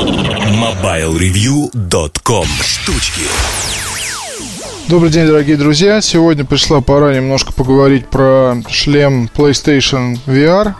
MobileReview.com Штучки Добрый день, дорогие друзья. Сегодня пришла пора немножко поговорить про шлем PlayStation VR.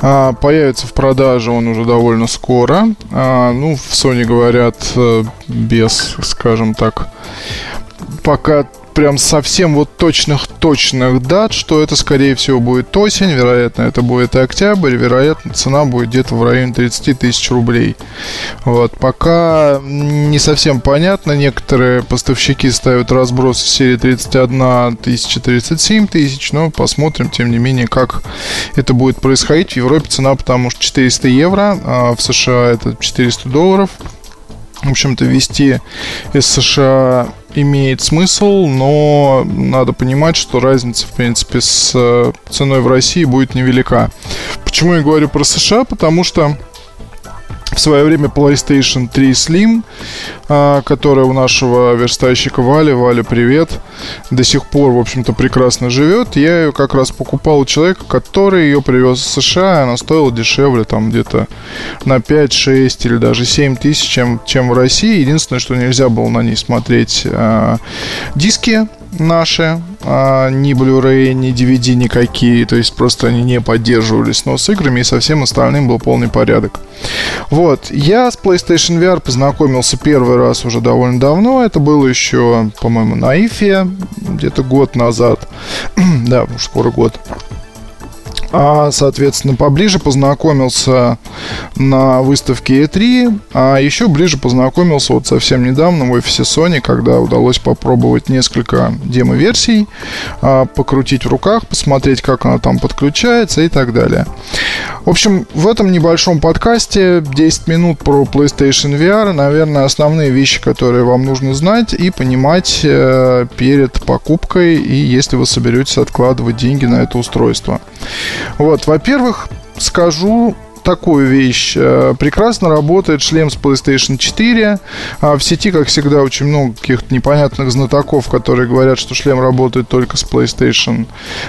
А, появится в продаже он уже довольно скоро. А, ну, в Sony говорят э, без, скажем так, пока прям совсем вот точных-точных дат, что это, скорее всего, будет осень, вероятно, это будет октябрь, вероятно, цена будет где-то в районе 30 тысяч рублей. Вот, пока не совсем понятно, некоторые поставщики ставят разброс в серии 31 тысяча, 37 тысяч, но посмотрим, тем не менее, как это будет происходить. В Европе цена, потому что 400 евро, а в США это 400 долларов. В общем-то, вести из США имеет смысл, но надо понимать, что разница, в принципе, с э, ценой в России будет невелика. Почему я говорю про США? Потому что в свое время PlayStation 3 Slim, а, которая у нашего верстальщика Вали, Валя, привет, до сих пор, в общем-то, прекрасно живет. Я ее как раз покупал у человека, который ее привез из США, и она стоила дешевле, там где-то на 5, 6 или даже 7 тысяч, чем, чем в России. Единственное, что нельзя было на ней смотреть а, диски, наши, а, ни Blu-ray, ни DVD никакие, то есть просто они не поддерживались, но с играми и со всем остальным был полный порядок. Вот, я с PlayStation VR познакомился первый раз уже довольно давно, это было еще, по-моему, на Ифе, где-то год назад, да, уже скоро год а, соответственно, поближе познакомился на выставке E3, а еще ближе познакомился вот совсем недавно в офисе Sony, когда удалось попробовать несколько демо-версий, а, покрутить в руках, посмотреть, как она там подключается и так далее. В общем, в этом небольшом подкасте 10 минут про PlayStation VR, наверное, основные вещи, которые вам нужно знать и понимать э, перед покупкой и если вы соберетесь откладывать деньги на это устройство. Вот, во-первых, скажу такую вещь. Э, прекрасно работает шлем с PlayStation 4. А в сети, как всегда, очень много каких-то непонятных знатоков, которые говорят, что шлем работает только с PlayStation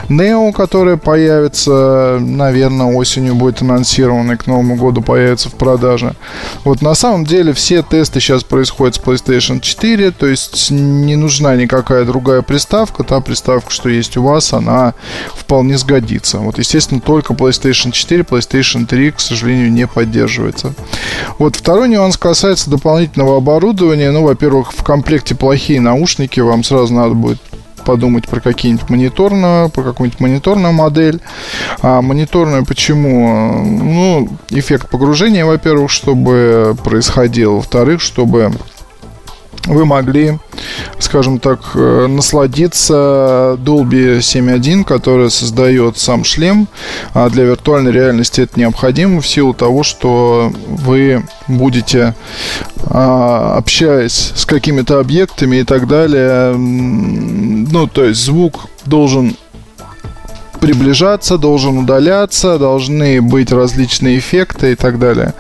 Neo, которая появится, наверное, осенью будет анонсирована и к Новому году появится в продаже. Вот на самом деле все тесты сейчас происходят с PlayStation 4, то есть не нужна никакая другая приставка. Та приставка, что есть у вас, она вполне сгодится. Вот, естественно, только PlayStation 4, PlayStation 3, к сожалению, не поддерживается. Вот второй нюанс касается дополнительного оборудования. Ну, во-первых, в комплекте плохие наушники, вам сразу надо будет подумать про какие-нибудь мониторную, про какую-нибудь мониторную модель. А мониторную почему? Ну, эффект погружения, во-первых, чтобы происходил. Во-вторых, чтобы вы могли, скажем так, э, насладиться Dolby 7.1, который создает сам шлем. А для виртуальной реальности это необходимо в силу того, что вы будете, а, общаясь с какими-то объектами и так далее, ну, то есть звук должен приближаться, должен удаляться, должны быть различные эффекты и так далее.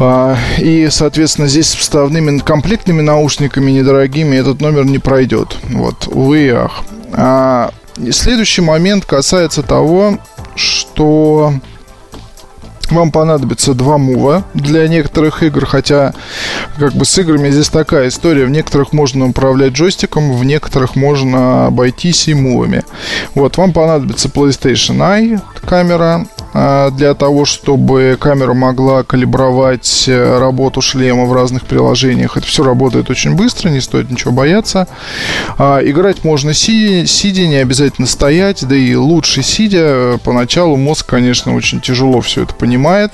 А, и, соответственно, здесь с вставными комплектными наушниками недорогими этот номер не пройдет. Вот, увы и ах. А, следующий момент касается того, что вам понадобится два мува для некоторых игр, хотя как бы с играми здесь такая история. В некоторых можно управлять джойстиком, в некоторых можно обойтись и мувами. Вот, вам понадобится PlayStation Eye камера, для того, чтобы камера могла калибровать э, работу шлема в разных приложениях. Это все работает очень быстро, не стоит ничего бояться. А, играть можно сидя, сидя, не обязательно стоять, да и лучше сидя. Поначалу мозг, конечно, очень тяжело все это понимает.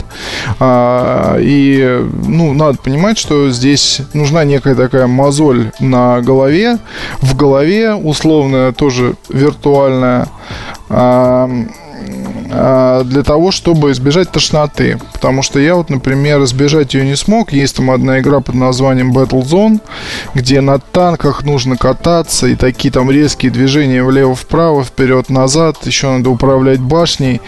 А, и, ну, надо понимать, что здесь нужна некая такая мозоль на голове. В голове, условно, тоже виртуальная а, для того, чтобы избежать тошноты. Потому что я вот, например, избежать ее не смог. Есть там одна игра под названием Battlezone, где на танках нужно кататься, и такие там резкие движения влево-вправо, вперед-назад. Еще надо управлять башней.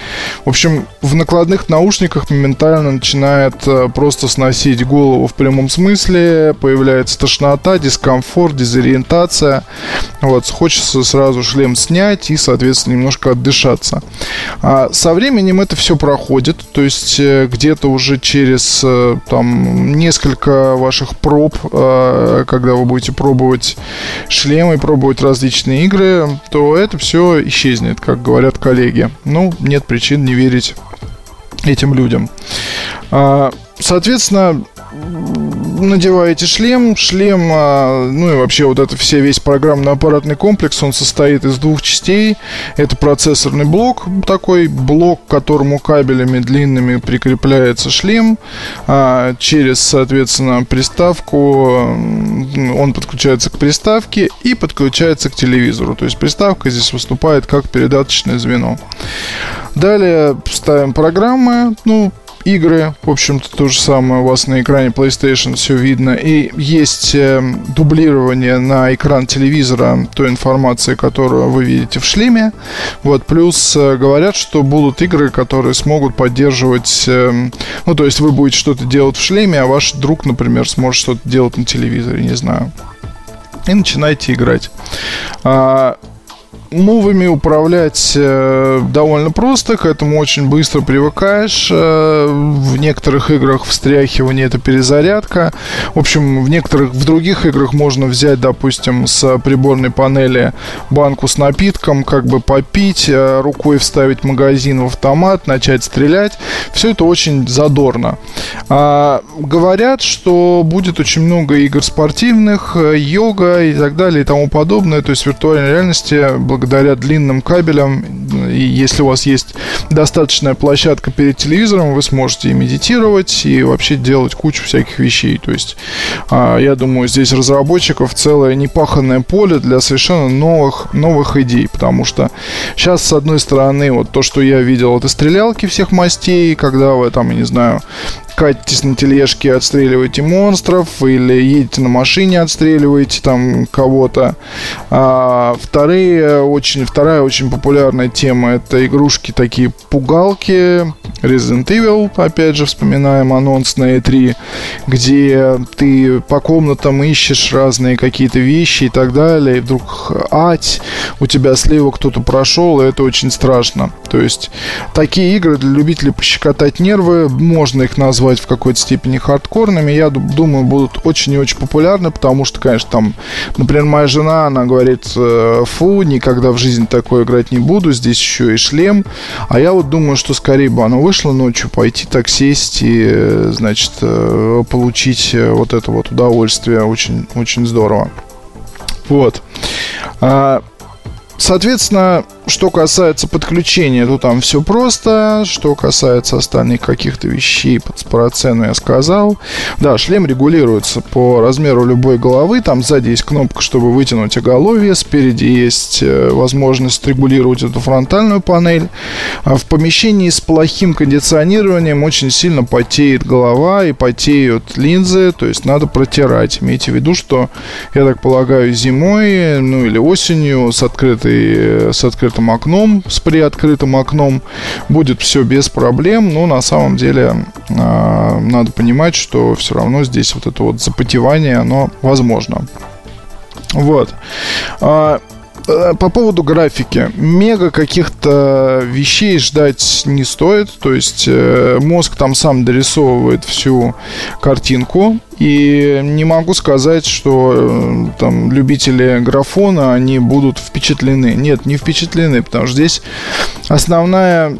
В общем, в накладных наушниках моментально начинает э, просто сносить голову в прямом смысле. Появляется тошнота, дискомфорт, дезориентация. Вот, хочется сразу шлем снять и, соответственно, немножко отдышаться. А со временем это все проходит, то есть э, где-то уже через э, там несколько ваших проб, э, когда вы будете пробовать шлемы, пробовать различные игры, то это все исчезнет, как говорят коллеги. Ну, нет причин не верить этим людям. А, соответственно, надеваете шлем. Шлем, а, ну и вообще вот это все весь программно-аппаратный комплекс, он состоит из двух частей. Это процессорный блок, такой блок, к которому кабелями длинными прикрепляется шлем. А, через, соответственно, приставку он подключается к приставке и подключается к телевизору. То есть приставка здесь выступает как передаточное звено. Далее ставим программы, ну, игры, в общем-то, то же самое у вас на экране PlayStation все видно. И есть э, дублирование на экран телевизора той информации, которую вы видите в шлеме. Вот, плюс э, говорят, что будут игры, которые смогут поддерживать... Э, ну, то есть вы будете что-то делать в шлеме, а ваш друг, например, сможет что-то делать на телевизоре, не знаю. И начинаете играть. Мувами управлять э, довольно просто, к этому очень быстро привыкаешь. Э, в некоторых играх встряхивание это перезарядка. В общем, в некоторых, в других играх можно взять, допустим, с приборной панели банку с напитком, как бы попить, э, рукой вставить магазин в автомат, начать стрелять. Все это очень задорно. А, говорят, что будет очень много игр спортивных, йога и так далее и тому подобное. То есть виртуальной реальности благодаря длинным кабелям, и если у вас есть достаточная площадка перед телевизором, вы сможете и медитировать, и вообще делать кучу всяких вещей. То есть, а, я думаю, здесь разработчиков целое непаханное поле для совершенно новых, новых идей, потому что сейчас, с одной стороны, вот то, что я видел, это стрелялки всех мастей, когда вы там, я не знаю, катитесь на тележке, отстреливаете монстров, или едете на машине, отстреливаете там кого-то. А, вторые, очень, вторая очень популярная тема это игрушки такие пугалки. Resident Evil, опять же, вспоминаем анонс на E3, где ты по комнатам ищешь разные какие-то вещи и так далее, и вдруг ать, у тебя слева кто-то прошел, и это очень страшно. То есть такие игры для любителей пощекотать нервы, можно их назвать назвать в какой-то степени хардкорными, я думаю, будут очень и очень популярны, потому что, конечно, там, например, моя жена, она говорит, «Э, фу, никогда в жизни такое играть не буду, здесь еще и шлем, а я вот думаю, что скорее бы оно вышло ночью, пойти так сесть и, э, значит, э, получить вот это вот удовольствие, очень, очень здорово. Вот. А, соответственно, что касается подключения, то там все просто. Что касается остальных каких-то вещей, про цену я сказал. Да, шлем регулируется по размеру любой головы. Там сзади есть кнопка, чтобы вытянуть оголовье. Спереди есть э, возможность регулировать эту фронтальную панель. А в помещении с плохим кондиционированием очень сильно потеет голова и потеют линзы. То есть надо протирать. Имейте в виду, что, я так полагаю, зимой, ну или осенью с открытой, с открытой открытым окном, с приоткрытым окном. Будет все без проблем, но на самом деле э, надо понимать, что все равно здесь вот это вот запотевание, оно возможно. Вот. А, Э, по поводу графики. Мега каких-то вещей ждать не стоит. То есть э, мозг там сам дорисовывает всю картинку. И не могу сказать, что э, там любители графона, они будут впечатлены. Нет, не впечатлены, потому что здесь основная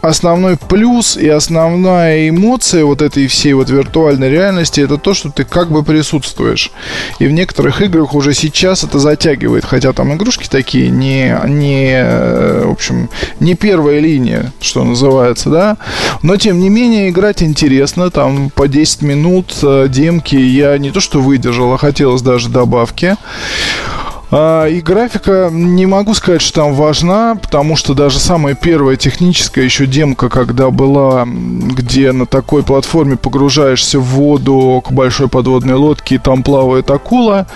основной плюс и основная эмоция вот этой всей вот виртуальной реальности это то, что ты как бы присутствуешь. И в некоторых играх уже сейчас это затягивает, хотя там игрушки такие не, не в общем, не первая линия, что называется, да. Но тем не менее играть интересно, там по 10 минут э, демки я не то что выдержал, а хотелось даже добавки. А, и графика, не могу сказать, что там важна, потому что даже самая первая техническая еще демка, когда была, где на такой платформе погружаешься в воду к большой подводной лодке, и там плавает акула,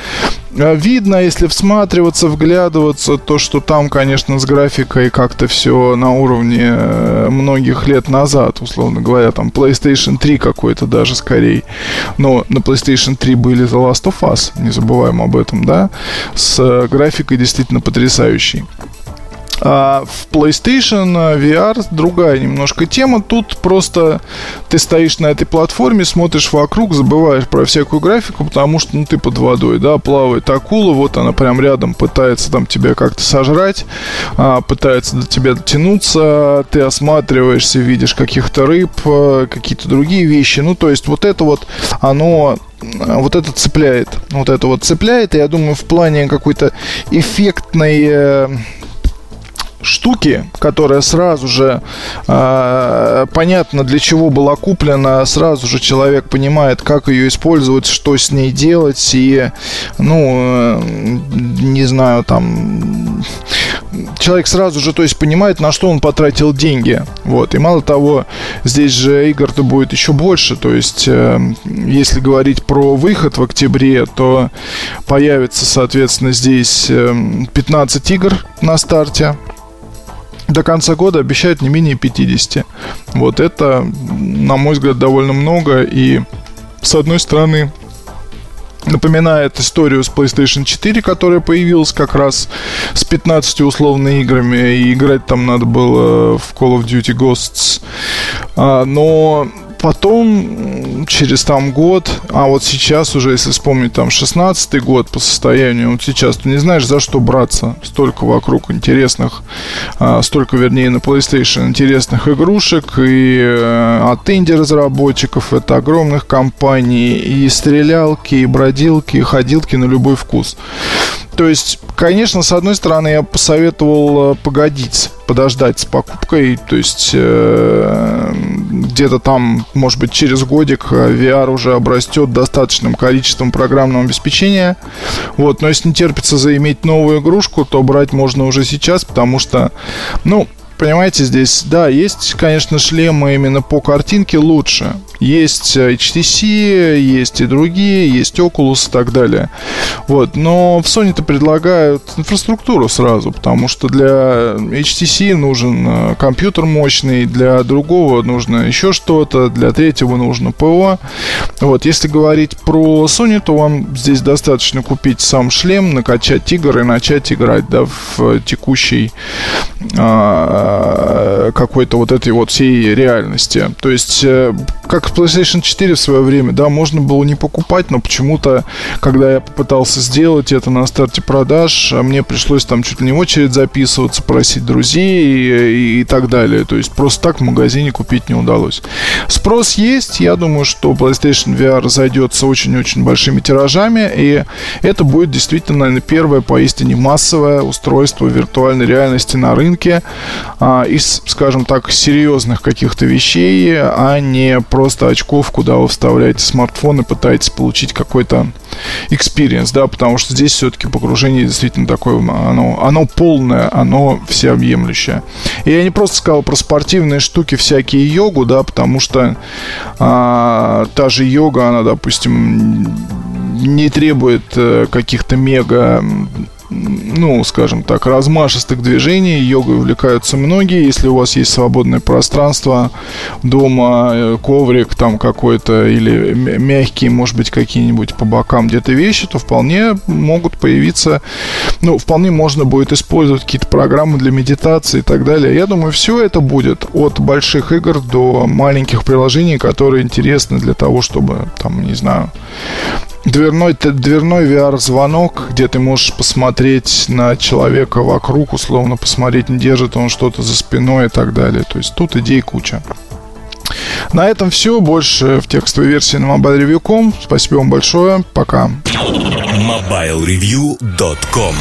видно, если всматриваться, вглядываться, то, что там, конечно, с графикой как-то все на уровне э, многих лет назад, условно говоря, там PlayStation 3 какой-то даже скорее. Но на PlayStation 3 были The Last of Us, не забываем об этом, да, с графикой действительно потрясающей. А в PlayStation VR другая немножко тема. Тут просто ты стоишь на этой платформе, смотришь вокруг, забываешь про всякую графику, потому что ну, ты под водой, да, плавает акула, вот она прям рядом пытается там тебя как-то сожрать, а, пытается до тебя дотянуться, ты осматриваешься, видишь каких-то рыб, а, какие-то другие вещи. Ну, то есть вот это вот, оно вот это цепляет. Вот это вот цепляет. И я думаю, в плане какой-то эффектной э, штуки, которая сразу же э, понятно для чего была куплена, сразу же человек понимает, как ее использовать, что с ней делать, и, ну, э, не знаю, там, человек сразу же, то есть, понимает, на что он потратил деньги, вот, и мало того, здесь же игр-то будет еще больше, то есть, э, если говорить про выход в октябре, то появится, соответственно, здесь 15 э, игр на старте, до конца года обещают не менее 50. Вот это, на мой взгляд, довольно много. И, с одной стороны, напоминает историю с PlayStation 4, которая появилась как раз с 15 условными играми, и играть там надо было в Call of Duty Ghosts. А, но потом, через там год, а вот сейчас уже, если вспомнить там 16 год по состоянию, вот сейчас ты не знаешь, за что браться. Столько вокруг интересных, а, столько, вернее, на PlayStation интересных игрушек и э, от инди-разработчиков, это огромных компаний, и стрелялки, и бродилки, и ходилки на любой вкус. То есть, конечно, с одной стороны, я посоветовал э, погодить, подождать с покупкой. То есть, э, где-то там, может быть, через годик э, VR уже обрастет достаточным количеством программного обеспечения. Вот, но если не терпится заиметь новую игрушку, то брать можно уже сейчас, потому что, ну, понимаете, здесь, да, есть, конечно, шлемы именно по картинке лучше. Есть HTC, есть и другие, есть Oculus и так далее. Вот, но в Sony-то предлагают инфраструктуру сразу, потому что для HTC нужен э, компьютер мощный, для другого нужно еще что-то, для третьего нужно ПО. Вот, если говорить про Sony, то вам здесь достаточно купить сам шлем, накачать игр и начать играть, да, в текущей а, Э, какой-то вот этой вот всей реальности. То есть, э, как в PlayStation 4 в свое время, да, можно было не покупать, но почему-то, когда я попытался сделать это на старте продаж, мне пришлось там чуть ли не в очередь записываться, просить друзей и, и, и так далее. То есть, просто так в магазине купить не удалось. Спрос есть, я думаю, что PlayStation VR зайдется очень-очень большими тиражами, и это будет действительно, наверное, первое поистине массовое устройство виртуальной реальности на рынке, а, из, скажем так, серьезных каких-то вещей, а не просто очков, куда вы вставляете смартфон и пытаетесь получить какой-то experience, да, потому что здесь все-таки погружение действительно такое, оно, оно полное, оно всеобъемлющее. И я не просто сказал про спортивные штуки, всякие йогу, да, потому что а, та же йога, она, допустим, не требует э, каких-то мега ну, скажем так, размашистых движений. Йогой увлекаются многие. Если у вас есть свободное пространство дома, э, коврик там какой-то или мягкие, может быть, какие-нибудь по бокам где-то вещи, то вполне могут появиться, ну, вполне можно будет использовать какие-то программы для медитации и так далее. Я думаю, все это будет от больших игр до маленьких приложений, которые интересны для того, чтобы, там, не знаю, дверной, дверной VR-звонок, где ты можешь посмотреть на человека вокруг, условно посмотреть, не держит он что-то за спиной и так далее. То есть тут идей куча. На этом все. Больше в текстовой версии на mobilereview.com. Спасибо вам большое. Пока. mobilereview.com